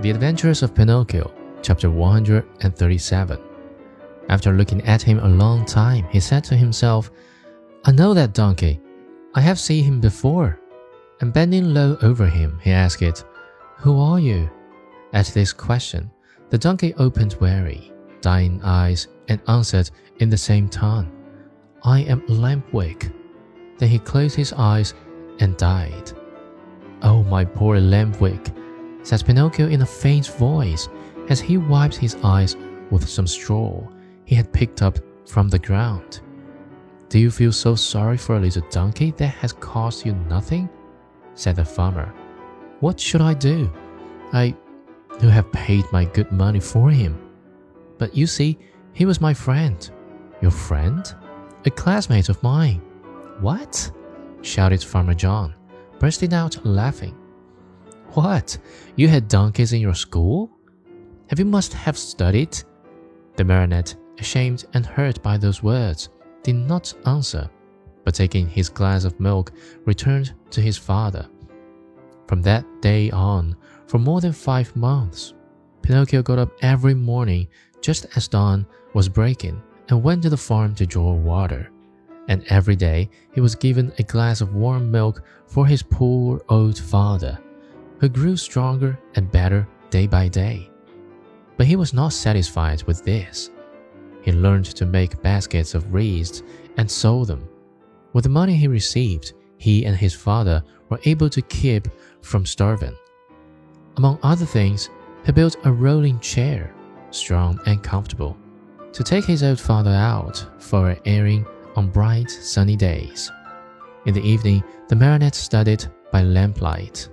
The Adventures of Pinocchio, chapter 137. After looking at him a long time, he said to himself, I know that donkey. I have seen him before. And bending low over him, he asked it, Who are you? At this question, the donkey opened weary, dying eyes and answered in the same tone, I am Lampwick. Then he closed his eyes and died. Oh, my poor Lampwick, said Pinocchio in a faint voice as he wiped his eyes with some straw he had picked up from the ground. Do you feel so sorry for a little donkey that has cost you nothing? said the farmer. What should I do? I who have paid my good money for him. But you see, he was my friend. Your friend? A classmate of mine. What? shouted Farmer John, bursting out laughing. What? You had donkeys in your school? Have you must have studied? The marionette, ashamed and hurt by those words, did not answer, but taking his glass of milk, returned to his father. From that day on, for more than five months, Pinocchio got up every morning just as dawn was breaking and went to the farm to draw water. And every day he was given a glass of warm milk for his poor old father who grew stronger and better day by day. But he was not satisfied with this. He learned to make baskets of reeds and sold them. With the money he received, he and his father were able to keep from starving. Among other things, he built a rolling chair, strong and comfortable, to take his old father out for an airing on bright, sunny days. In the evening, the marionette studied by lamplight.